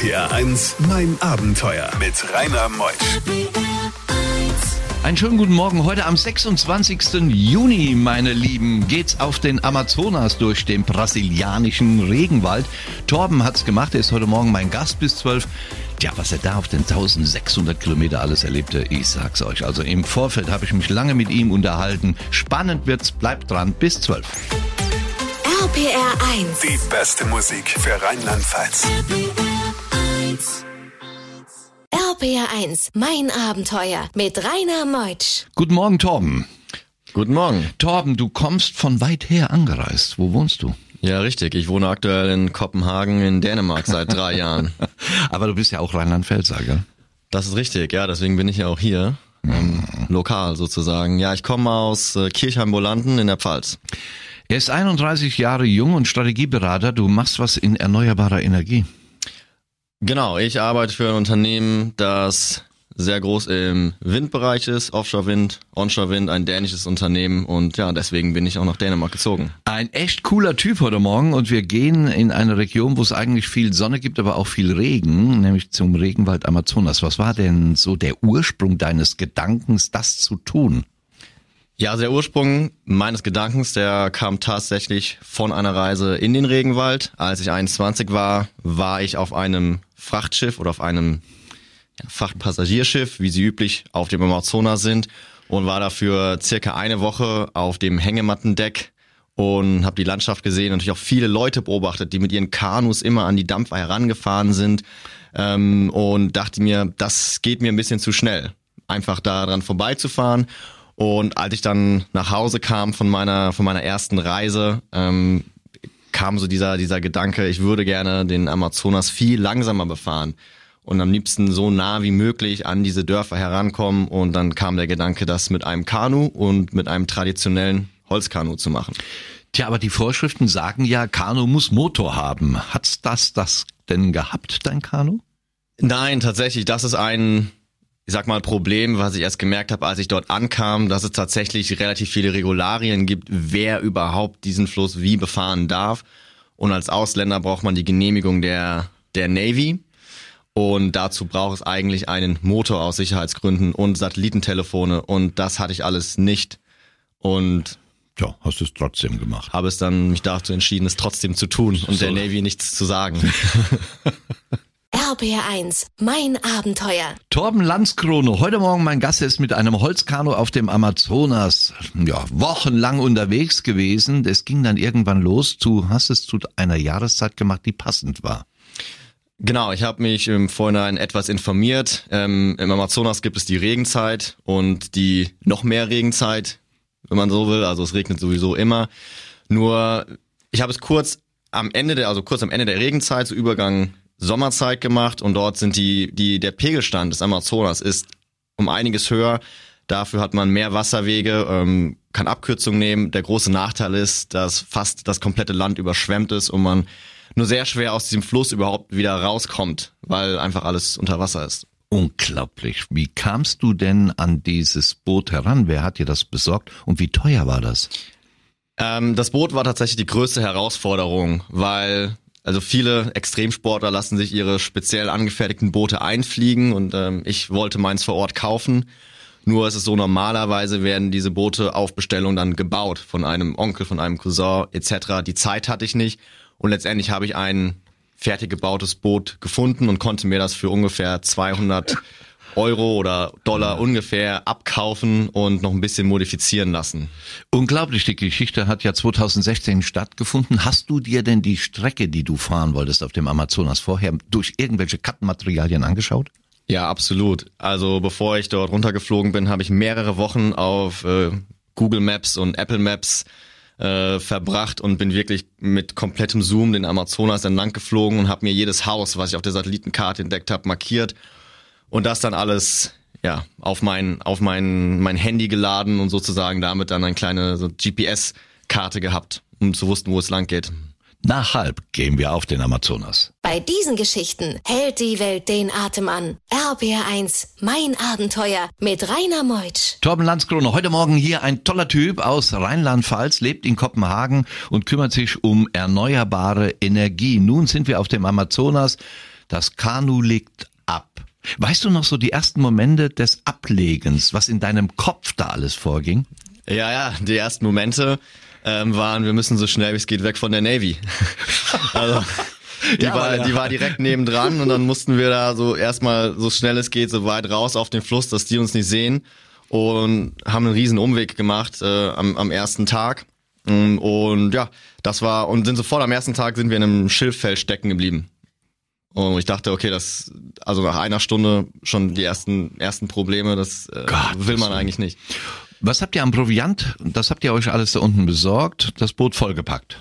RPR 1, mein Abenteuer mit Rainer Meusch. Einen schönen guten Morgen. Heute am 26. Juni, meine Lieben, geht's auf den Amazonas durch den brasilianischen Regenwald. Torben hat's gemacht. Er ist heute Morgen mein Gast bis 12. Tja, was er da auf den 1600 Kilometer alles erlebte, ich sag's euch. Also im Vorfeld habe ich mich lange mit ihm unterhalten. Spannend wird's. Bleibt dran bis 12. RPR 1. Die beste Musik für Rheinland-Pfalz. RPR 1, mein Abenteuer mit Rainer Meutsch. Guten Morgen, Torben. Guten Morgen. Torben, du kommst von weit her angereist. Wo wohnst du? Ja, richtig. Ich wohne aktuell in Kopenhagen in Dänemark seit drei Jahren. Aber du bist ja auch Rheinland-Pfälzer, gell? Das ist richtig, ja, deswegen bin ich ja auch hier. Ähm, lokal sozusagen. Ja, ich komme aus äh, Kirchheim-Bolanden in der Pfalz. Er ist 31 Jahre jung und Strategieberater. Du machst was in erneuerbarer Energie. Genau, ich arbeite für ein Unternehmen, das sehr groß im Windbereich ist, Offshore-Wind, Onshore-Wind, ein dänisches Unternehmen und ja, deswegen bin ich auch nach Dänemark gezogen. Ein echt cooler Typ heute Morgen und wir gehen in eine Region, wo es eigentlich viel Sonne gibt, aber auch viel Regen, nämlich zum Regenwald Amazonas. Was war denn so der Ursprung deines Gedankens, das zu tun? Ja, also der Ursprung meines Gedankens, der kam tatsächlich von einer Reise in den Regenwald. Als ich 21 war, war ich auf einem Frachtschiff oder auf einem ja, Frachtpassagierschiff, wie sie üblich auf dem Amazonas sind, und war dafür circa eine Woche auf dem Hängemattendeck und habe die Landschaft gesehen, natürlich auch viele Leute beobachtet, die mit ihren Kanus immer an die Dampfer herangefahren sind ähm, und dachte mir, das geht mir ein bisschen zu schnell, einfach daran vorbeizufahren. Und als ich dann nach Hause kam von meiner von meiner ersten Reise, ähm, kam so dieser dieser Gedanke, ich würde gerne den Amazonas viel langsamer befahren und am liebsten so nah wie möglich an diese Dörfer herankommen. Und dann kam der Gedanke, das mit einem Kanu und mit einem traditionellen Holzkanu zu machen. Tja, aber die Vorschriften sagen ja, Kanu muss Motor haben. Hat's das das denn gehabt, dein Kanu? Nein, tatsächlich, das ist ein ich sag mal, Problem, was ich erst gemerkt habe, als ich dort ankam, dass es tatsächlich relativ viele Regularien gibt, wer überhaupt diesen Fluss wie befahren darf. Und als Ausländer braucht man die Genehmigung der, der Navy. Und dazu braucht es eigentlich einen Motor aus Sicherheitsgründen und Satellitentelefone. Und das hatte ich alles nicht. Und ja, hast du es trotzdem gemacht. Habe es dann mich dazu entschieden, es trotzdem zu tun und so. der Navy nichts zu sagen. RPR 1, mein Abenteuer. Torben Landskrone, heute Morgen mein Gast ist mit einem Holzkanu auf dem Amazonas, ja, wochenlang unterwegs gewesen. Es ging dann irgendwann los. Du hast es zu einer Jahreszeit gemacht, die passend war. Genau, ich habe mich im Vorhinein etwas informiert. Ähm, Im Amazonas gibt es die Regenzeit und die noch mehr Regenzeit, wenn man so will. Also es regnet sowieso immer. Nur ich habe es kurz am Ende der, also kurz am Ende der Regenzeit, so Übergang Sommerzeit gemacht und dort sind die, die, der Pegelstand des Amazonas ist um einiges höher. Dafür hat man mehr Wasserwege, ähm, kann Abkürzungen nehmen. Der große Nachteil ist, dass fast das komplette Land überschwemmt ist und man nur sehr schwer aus diesem Fluss überhaupt wieder rauskommt, weil einfach alles unter Wasser ist. Unglaublich. Wie kamst du denn an dieses Boot heran? Wer hat dir das besorgt und wie teuer war das? Ähm, das Boot war tatsächlich die größte Herausforderung, weil also viele Extremsportler lassen sich ihre speziell angefertigten Boote einfliegen und ähm, ich wollte meins vor Ort kaufen. Nur ist es so, normalerweise werden diese Boote auf Bestellung dann gebaut von einem Onkel, von einem Cousin etc. Die Zeit hatte ich nicht und letztendlich habe ich ein fertig gebautes Boot gefunden und konnte mir das für ungefähr 200 Euro oder Dollar ungefähr abkaufen und noch ein bisschen modifizieren lassen. Unglaublich, die Geschichte hat ja 2016 stattgefunden. Hast du dir denn die Strecke, die du fahren wolltest auf dem Amazonas vorher durch irgendwelche Kartenmaterialien angeschaut? Ja, absolut. Also bevor ich dort runtergeflogen bin, habe ich mehrere Wochen auf äh, Google Maps und Apple Maps äh, verbracht und bin wirklich mit komplettem Zoom den Amazonas entlang geflogen und habe mir jedes Haus, was ich auf der Satellitenkarte entdeckt habe, markiert und das dann alles ja auf mein auf mein mein Handy geladen und sozusagen damit dann eine kleine so GPS Karte gehabt, um zu wussten, wo es lang geht. Nach halb gehen wir auf den Amazonas. Bei diesen Geschichten hält die Welt den Atem an. RBR1, mein Abenteuer mit Rainer Meutsch. Torben Landskrone, heute Morgen hier ein toller Typ aus Rheinland-Pfalz, lebt in Kopenhagen und kümmert sich um erneuerbare Energie. Nun sind wir auf dem Amazonas. Das Kanu legt ab. Weißt du noch so die ersten Momente des Ablegens, was in deinem Kopf da alles vorging? Ja, ja, die ersten Momente ähm, waren, wir müssen so schnell wie es geht weg von der Navy. also die, Ja, war, ja. die war direkt nebendran und dann mussten wir da so erstmal so schnell es geht, so weit raus auf den Fluss, dass die uns nicht sehen und haben einen riesen Umweg gemacht äh, am, am ersten Tag. Mm, Und ja, das war, und sind sofort am ersten Tag sind wir in einem Schilffeld stecken geblieben. Und ich dachte, okay, das, also nach einer Stunde schon die ersten, ersten Probleme, das äh, Gott, will man eigentlich nicht. Was habt ihr am Proviant? Das habt ihr euch alles da unten besorgt, das Boot vollgepackt.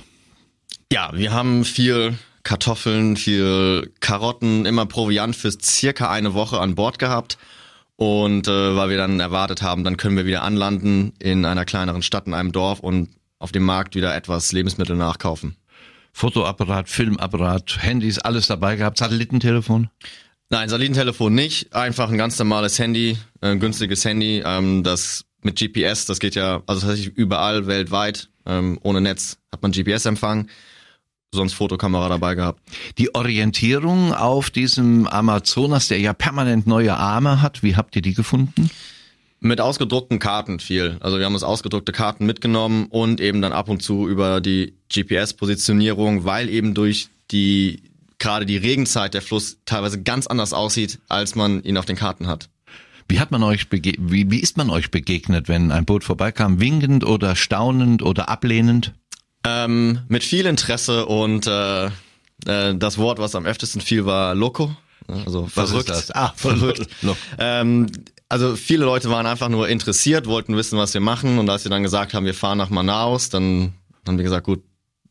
Ja, wir haben viel Kartoffeln, viel Karotten, immer Proviant für circa eine Woche an Bord gehabt. Und äh, weil wir dann erwartet haben, dann können wir wieder anlanden in einer kleineren Stadt, in einem Dorf und auf dem Markt wieder etwas Lebensmittel nachkaufen. Fotoapparat, Filmapparat, Handys, alles dabei gehabt, Satellitentelefon. Nein, Satellitentelefon nicht, einfach ein ganz normales Handy, ein günstiges Handy, ähm, das mit GPS, das geht ja, also tatsächlich überall weltweit, ähm, ohne Netz hat man GPS-Empfang, sonst Fotokamera dabei gehabt. Die Orientierung auf diesem Amazonas, der ja permanent neue Arme hat, wie habt ihr die gefunden? Mit ausgedruckten Karten viel. Also wir haben uns ausgedruckte Karten mitgenommen und eben dann ab und zu über die GPS-Positionierung, weil eben durch die gerade die Regenzeit der Fluss teilweise ganz anders aussieht, als man ihn auf den Karten hat. Wie hat man euch bege wie, wie ist man euch begegnet, wenn ein Boot vorbeikam? Winkend oder staunend oder ablehnend? Ähm, mit viel Interesse und äh, äh, das Wort, was am öftesten fiel, war Loco. Also verrückt. Ah, verrückt. Ähm, also viele Leute waren einfach nur interessiert, wollten wissen, was wir machen. Und als wir dann gesagt haben, wir fahren nach Manaus, dann haben wir gesagt, gut,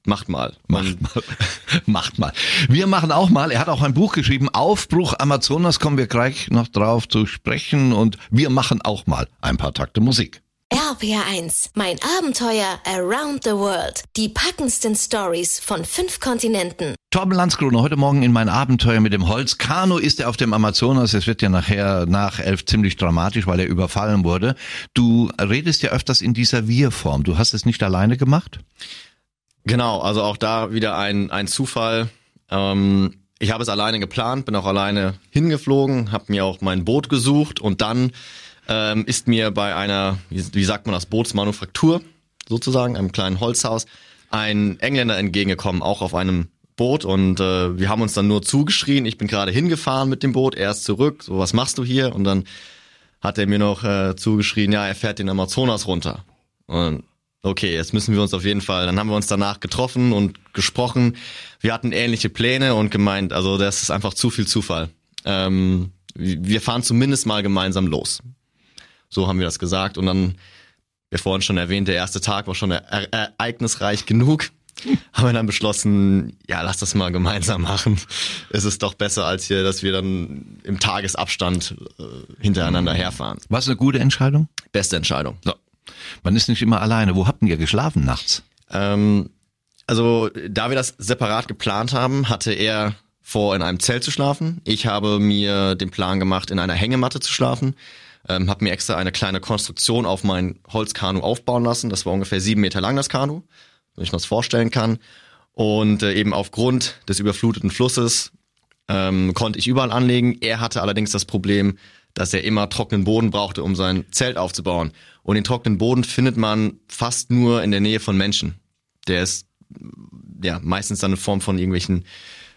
macht mal. Macht mal. Macht mal. Wir machen auch mal. Er hat auch ein Buch geschrieben, Aufbruch Amazonas, kommen wir gleich noch drauf zu sprechen. Und wir machen auch mal ein paar Takte Musik. RPR1, mein Abenteuer around the world. Die packendsten Stories von fünf Kontinenten. Torben Landskrone, heute Morgen in mein Abenteuer mit dem Holzkanu ist er auf dem Amazonas. Es wird ja nachher nach elf ziemlich dramatisch, weil er überfallen wurde. Du redest ja öfters in dieser Wir-Form. Du hast es nicht alleine gemacht? Genau, also auch da wieder ein, ein Zufall. Ähm, ich habe es alleine geplant, bin auch alleine hingeflogen, habe mir auch mein Boot gesucht und dann ähm, ist mir bei einer, wie, sagt man das, Bootsmanufaktur sozusagen, einem kleinen Holzhaus, ein Engländer entgegengekommen, auch auf einem Boot und äh, wir haben uns dann nur zugeschrien. Ich bin gerade hingefahren mit dem Boot, er ist zurück. So, was machst du hier? Und dann hat er mir noch äh, zugeschrien, ja, er fährt den Amazonas runter. Und okay, jetzt müssen wir uns auf jeden Fall, dann haben wir uns danach getroffen und gesprochen. Wir hatten ähnliche Pläne und gemeint, also das ist einfach zu viel Zufall. Ähm, wir fahren zumindest mal gemeinsam los. So haben wir das gesagt und dann, wie vorhin schon erwähnt, der erste Tag war schon er ereignisreich genug. Haben wir dann beschlossen, ja, lass das mal gemeinsam machen. Es ist doch besser als hier, dass wir dann im Tagesabstand äh, hintereinander herfahren. War es eine gute Entscheidung? Beste Entscheidung. So. Man ist nicht immer alleine. Wo habt ihr geschlafen nachts? Ähm, also, da wir das separat geplant haben, hatte er vor, in einem Zelt zu schlafen. Ich habe mir den Plan gemacht, in einer Hängematte zu schlafen. Ähm, habe mir extra eine kleine Konstruktion auf mein Holzkanu aufbauen lassen. Das war ungefähr sieben Meter lang, das Kanu, wenn ich mir das vorstellen kann. Und äh, eben aufgrund des überfluteten Flusses ähm, konnte ich überall anlegen. Er hatte allerdings das Problem, dass er immer trockenen Boden brauchte, um sein Zelt aufzubauen. Und den trockenen Boden findet man fast nur in der Nähe von Menschen. Der ist ja meistens dann in Form von irgendwelchen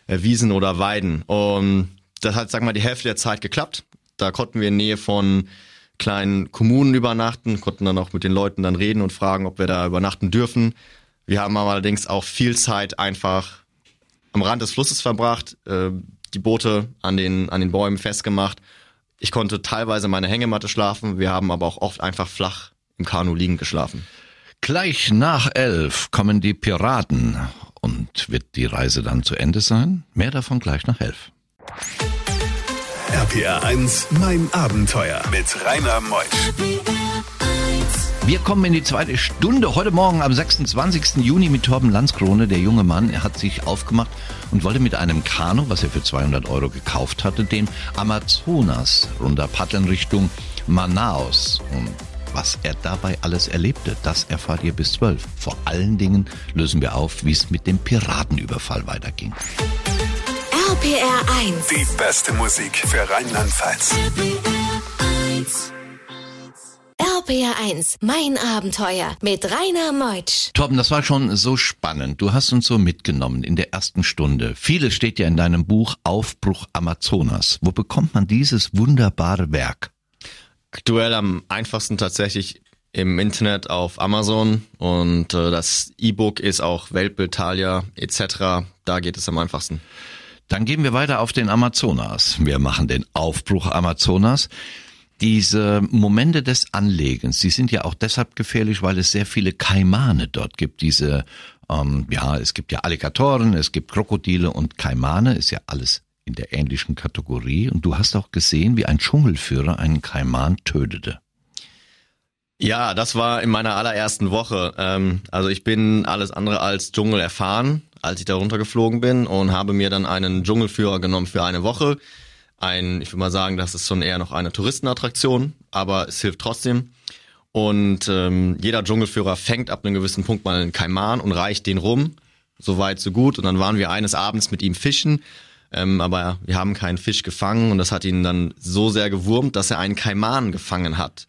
äh, Wiesen oder Weiden. Und das hat, sag mal, die Hälfte der Zeit geklappt. Da konnten wir in Nähe von kleinen Kommunen übernachten, konnten dann auch mit den Leuten dann reden und fragen, ob wir da übernachten dürfen. Wir haben allerdings auch viel Zeit einfach am Rand des Flusses verbracht, äh, die Boote an den, an den Bäumen festgemacht. Ich konnte teilweise meine Hängematte schlafen, wir haben aber auch oft einfach flach im Kanu liegend geschlafen. Gleich nach elf kommen die Piraten. Und wird die Reise dann zu Ende sein? Mehr davon gleich nach elf. RPR 1, mein Abenteuer mit Rainer Meusch. Wir kommen in die zweite Stunde. Heute Morgen am 26. Juni mit Torben Landskrone. Der junge Mann, er hat sich aufgemacht und wollte mit einem Kanu, was er für 200 Euro gekauft hatte, den Amazonas runter paddeln Richtung Manaus. Und was er dabei alles erlebte, das erfahrt ihr bis 12. Vor allen Dingen lösen wir auf, wie es mit dem Piratenüberfall weiterging. RPR 1. Die beste Musik für Rheinland-Pfalz. RPR 1, mein Abenteuer mit Rainer Meutsch. Torben, das war schon so spannend. Du hast uns so mitgenommen in der ersten Stunde. Vieles steht ja in deinem Buch Aufbruch Amazonas. Wo bekommt man dieses wunderbare Werk? Aktuell am einfachsten tatsächlich im Internet auf Amazon und äh, das E-Book ist auch Weltbild, Thalia etc. Da geht es am einfachsten. Dann gehen wir weiter auf den Amazonas. Wir machen den Aufbruch Amazonas. Diese Momente des Anlegens, die sind ja auch deshalb gefährlich, weil es sehr viele Kaimane dort gibt. Diese, ähm, ja, es gibt ja Alligatoren, es gibt Krokodile und Kaimane, ist ja alles in der ähnlichen Kategorie. Und du hast auch gesehen, wie ein Dschungelführer einen Kaiman tötete. Ja, das war in meiner allerersten Woche. Ähm, also ich bin alles andere als Dschungel erfahren, als ich da runtergeflogen bin und habe mir dann einen Dschungelführer genommen für eine Woche. Ein, ich würde mal sagen, das ist schon eher noch eine Touristenattraktion, aber es hilft trotzdem. Und ähm, jeder Dschungelführer fängt ab einem gewissen Punkt mal einen Kaiman und reicht den rum. So weit, so gut. Und dann waren wir eines Abends mit ihm fischen. Ähm, aber wir haben keinen Fisch gefangen und das hat ihn dann so sehr gewurmt, dass er einen Kaiman gefangen hat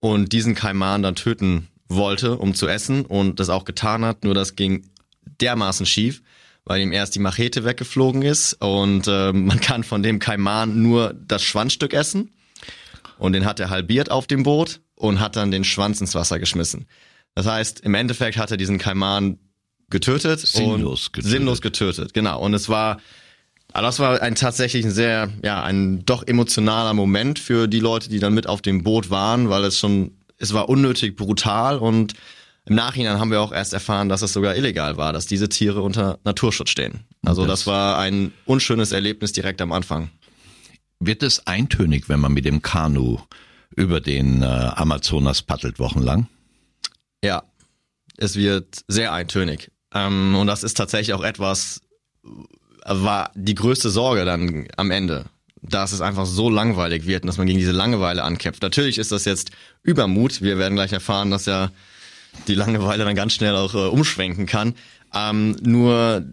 und diesen Kaiman dann töten wollte, um zu essen und das auch getan hat. Nur das ging dermaßen schief, weil ihm erst die Machete weggeflogen ist und äh, man kann von dem Kaiman nur das Schwanzstück essen und den hat er halbiert auf dem Boot und hat dann den Schwanz ins Wasser geschmissen. Das heißt, im Endeffekt hat er diesen Kaiman getötet Sinnlos getötet. sinnlos getötet. Genau. Und es war aber das war ein tatsächlich ein sehr, ja, ein doch emotionaler Moment für die Leute, die dann mit auf dem Boot waren, weil es schon, es war unnötig brutal und im Nachhinein haben wir auch erst erfahren, dass es sogar illegal war, dass diese Tiere unter Naturschutz stehen. Also Das- das war ein unschönes Erlebnis direkt am Anfang. Wird es eintönig, wenn man mit dem Kanu über den äh, Amazonas paddelt wochenlang? Ja, es wird sehr eintönig. Ähm, und das ist tatsächlich auch etwas, äh, war die größte Sorge dann am Ende, dass es einfach so langweilig wird und dass man gegen diese Langeweile ankämpft. Natürlich ist das jetzt Übermut. Wir werden gleich erfahren, dass ja die Langeweile dann ganz schnell auch äh, umschwenken kann. Ähm, nur,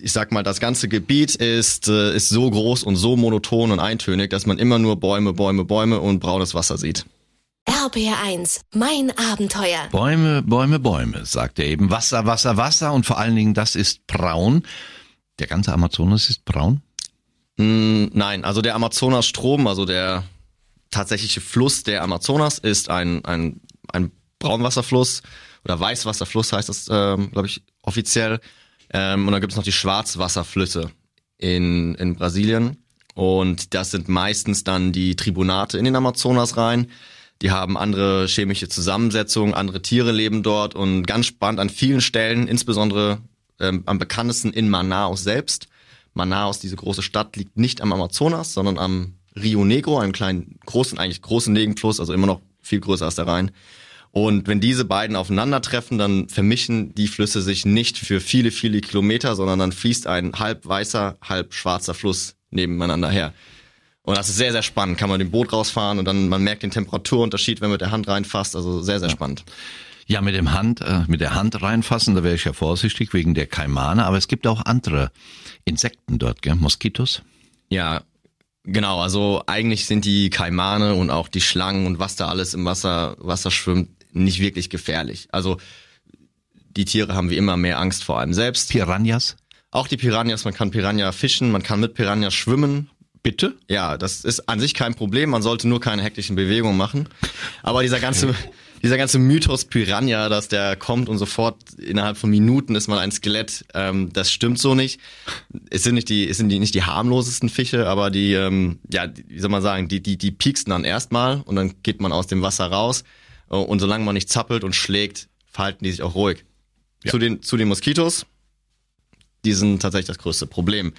ich sag mal, das ganze Gebiet ist, äh, ist so groß und so monoton und eintönig, dass man immer nur Bäume, Bäume, Bäume und braunes Wasser sieht. RPR 1, mein Abenteuer. Bäume, Bäume, Bäume, sagt er eben. Wasser, Wasser, Wasser und vor allen Dingen, das ist braun. Der ganze Amazonas ist braun? Mm, Nein, also der Amazonas-Strom, also der tatsächliche Fluss der Amazonas ist ein, ein, ein Braunwasserfluss oder Weißwasserfluss heißt das, ähm, glaube ich, offiziell. Ähm, und dann gibt es noch die Schwarzwasserflüsse in, in Brasilien. Und das sind meistens dann die Tribunate in den Amazonas rein. Die haben andere chemische Zusammensetzungen, andere Tiere leben dort und ganz spannend an vielen Stellen, insbesondere ähm, am bekanntesten in Manaus selbst. Manaus, diese große Stadt, liegt nicht am Amazonas, sondern am Rio Negro, einem kleinen, großen, eigentlich großen Nebenfluss, also immer noch viel größer als der Rhein. Und wenn diese beiden aufeinandertreffen, dann vermischen die Flüsse sich nicht für viele, viele Kilometer, sondern dann fließt ein halb weißer, halb schwarzer Fluss nebeneinander her. Und das ist sehr, sehr spannend. Kann man mit dem Boot rausfahren und dann man merkt den Temperaturunterschied, wenn man mit der Hand reinfasst. Also sehr, sehr spannend. Ja, mit dem Hand, äh, mit der Hand reinfassen, da wäre ich ja vorsichtig wegen der Kaimane, aber es gibt auch andere Insekten dort, gell? Moskitos? Ja, genau. Also eigentlich sind die Kaimane und auch die Schlangen und was da alles im Wasser, Wasser schwimmt, nicht wirklich gefährlich. Also die Tiere haben wie immer mehr Angst vor einem selbst. Piranhas? Auch die Piranhas, man kann Piranha fischen, man kann mit Piranha schwimmen. Bitte? Ja, das ist an sich kein Problem, man sollte nur keine hektischen Bewegungen machen. Aber dieser ganze, dieser ganze Mythos Piranha, dass der kommt und sofort innerhalb von Minuten ist man ein Skelett, ähm, das stimmt so nicht. Es sind nicht die, es sind die, nicht die harmlosesten Fische, aber die, ähm, ja, die- wie soll man sagen, die, die, die pieksen dann erstmal und dann geht man aus dem Wasser raus. Äh, Und solange man nicht zappelt und schlägt, verhalten die sich auch ruhig. Ja. Zu den, zu den Moskitos, die sind tatsächlich das größte Problem,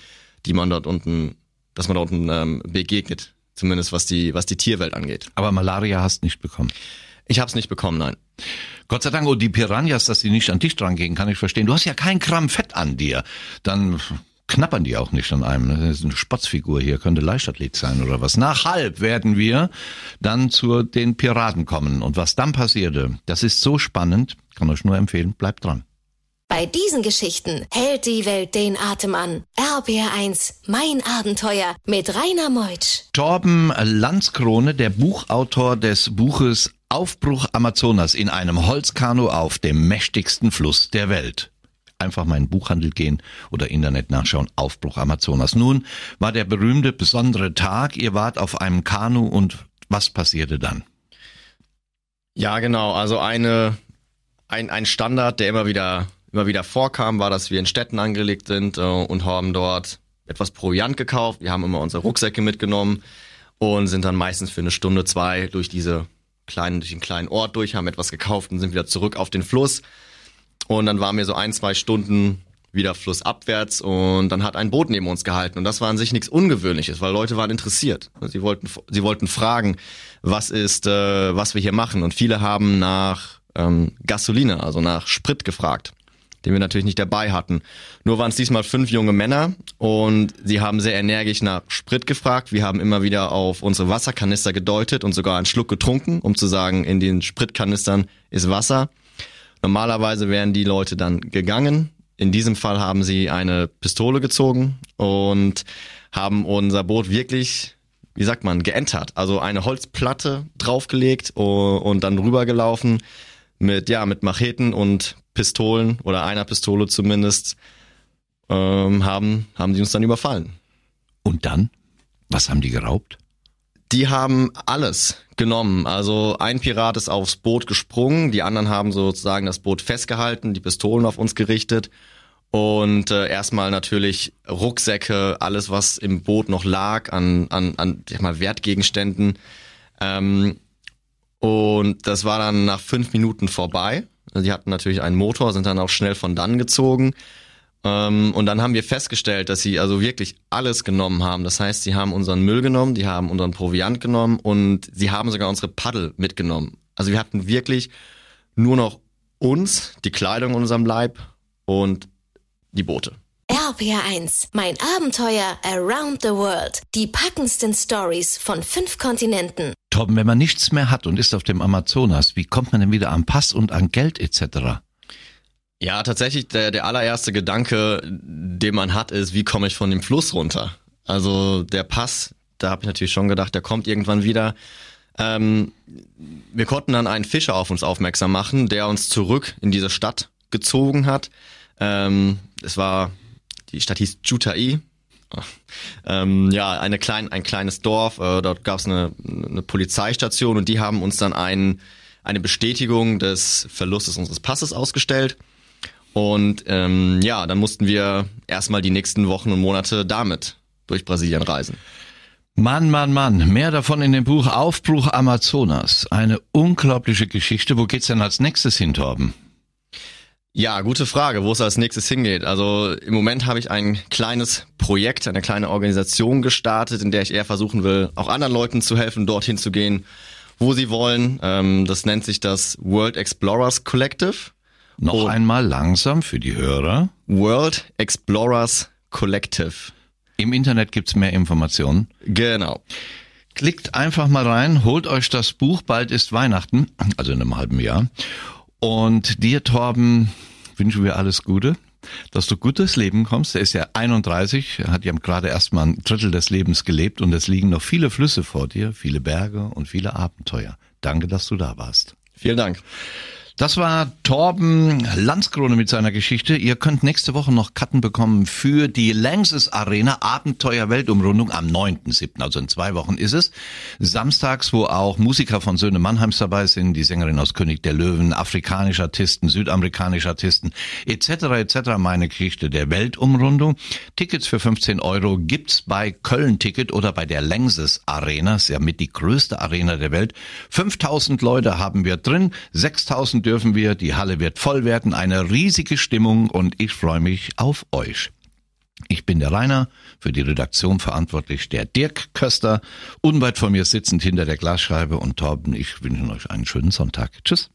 die man dort unten, dass man dort unten ähm, begegnet. Zumindest was die, was die Tierwelt angeht. Aber Malaria hast nicht bekommen. Ich habe es nicht bekommen, nein. Gott sei Dank, und die Piranhas, dass die nicht an dich dran gehen, kann ich verstehen. Du hast ja kein Gramm Fett an dir. Dann knappern die auch nicht an einem. Das ist eine Spotzfigur hier, könnte Leichtathlet sein oder was. Nach halb werden wir dann zu den Piraten kommen. Und was dann passierte, das ist so spannend, kann euch nur empfehlen, bleibt dran. Bei diesen Geschichten hält die Welt den Atem an. RBR1, mein Abenteuer mit Rainer Meutsch. Torben Landskrone, der Buchautor des Buches Aufbruch Amazonas in einem Holzkanu auf dem mächtigsten Fluss der Welt. Einfach mal in den Buchhandel gehen oder Internet nachschauen. Aufbruch Amazonas. Nun war der berühmte besondere Tag. Ihr wart auf einem Kanu und was passierte dann? Ja, genau. Also eine, ein, ein Standard, der immer wieder, immer wieder vorkam, war, dass wir in Städten angelegt sind äh, und haben dort etwas Proviant gekauft. Wir haben immer unsere Rucksäcke mitgenommen und sind dann meistens für eine Stunde, zwei durch diese kleinen, durch den kleinen Ort durch, haben etwas gekauft und sind wieder zurück auf den Fluss. Und dann waren wir so ein, zwei Stunden wieder flussabwärts und dann hat ein Boot neben uns gehalten und das war an sich nichts Ungewöhnliches, weil Leute waren interessiert. Sie wollten, sie wollten fragen, was ist, äh, was wir hier machen und viele haben nach ähm, Gasoline, also nach Sprit gefragt, den wir natürlich nicht dabei hatten. Nur waren es diesmal fünf junge Männer und sie haben sehr energisch nach Sprit gefragt. Wir haben immer wieder auf unsere Wasserkanister gedeutet und sogar einen Schluck getrunken, um zu sagen, in den Spritkanistern ist Wasser. Normalerweise wären die Leute dann gegangen, in diesem Fall haben sie eine Pistole gezogen und haben unser Boot wirklich, wie sagt man, geentert. Also eine Holzplatte draufgelegt und dann rübergelaufen mit, ja, mit Macheten und Pistolen oder einer Pistole zumindest, ähm, haben, haben die uns dann überfallen. Und dann? Was haben die geraubt? Die haben alles genommen. Also ein Pirat ist aufs Boot gesprungen, die anderen haben sozusagen das Boot festgehalten, die Pistolen auf uns gerichtet und äh, erstmal natürlich Rucksäcke, alles was im Boot noch lag an an an sag mal Wertgegenständen. Ähm, und das war dann nach fünf Minuten vorbei. Die hatten natürlich einen Motor, sind dann auch schnell von dann gezogen. Ähm, und dann haben wir festgestellt, dass sie also wirklich alles genommen haben. Das heißt, sie haben unseren Müll genommen, die haben unseren Proviant genommen und sie haben sogar unsere Paddel mitgenommen. Also wir hatten wirklich nur noch uns, die Kleidung in unserem Leib und die Boote. RPR1, mein Abenteuer around the world. Die packendsten Stories von fünf Kontinenten. Torben, wenn man nichts mehr hat und ist auf dem Amazonas, wie kommt man denn wieder an Pass und an Geld etc.? Ja, tatsächlich der, der allererste Gedanke, den man hat, ist, wie komme ich von dem Fluss runter? Also der Pass, da habe ich natürlich schon gedacht, der kommt irgendwann wieder. Ähm, wir konnten dann einen Fischer auf uns aufmerksam machen, der uns zurück in diese Stadt gezogen hat. Ähm, es war, die Stadt hieß Jutai. Ähm, ja, eine klein, ein kleines Dorf, äh, dort gab es eine, eine Polizeistation und die haben uns dann ein, eine Bestätigung des Verlustes unseres Passes ausgestellt. Und ähm, ja, dann mussten wir erstmal die nächsten Wochen und Monate damit durch Brasilien reisen. Mann, Mann, Mann, mehr davon in dem Buch Aufbruch Amazonas. Eine unglaubliche Geschichte. Wo geht's denn als nächstes hin, Torben? Ja, gute Frage, wo es als nächstes hingeht. Also im Moment habe ich ein kleines Projekt, eine kleine Organisation gestartet, in der ich eher versuchen will, auch anderen Leuten zu helfen, dorthin zu gehen, wo sie wollen. Ähm, das nennt sich das World Explorers Collective. Noch Und einmal langsam für die Hörer. World Explorers Collective. Im Internet gibt's mehr Informationen. Genau. Klickt einfach mal rein, holt euch das Buch, bald ist Weihnachten, also in einem halben Jahr. Und dir, Torben, wünschen wir alles Gute, dass du gut durchs Leben kommst. Er ist ja 31, hat ja gerade erst mal ein Drittel des Lebens gelebt und es liegen noch viele Flüsse vor dir, viele Berge und viele Abenteuer. Danke, dass du da warst. Vielen Dank. Das war Torben Landskrone mit seiner Geschichte. Ihr könnt nächste Woche noch Karten bekommen für die Lanxess Arena Abenteuer Weltumrundung am 9.7., also in zwei Wochen ist es. Samstags, wo auch Musiker von Söhne Mannheims dabei sind, die Sängerin aus König der Löwen, afrikanische Artisten, südamerikanische Artisten, etc. etc. Meine Geschichte der Weltumrundung. Tickets für 15 Euro gibt's bei Köln Ticket oder bei der Lanxess Arena. ist ja mit die größte Arena der Welt. 5000 Leute haben wir drin, 6000 dürfen wir, die Halle wird voll werden, eine riesige Stimmung und ich freue mich auf euch. Ich bin der Rainer, für die Redaktion verantwortlich der Dirk Köster, unweit von mir sitzend hinter der Glasscheibe und Torben, ich wünsche euch einen schönen Sonntag. Tschüss.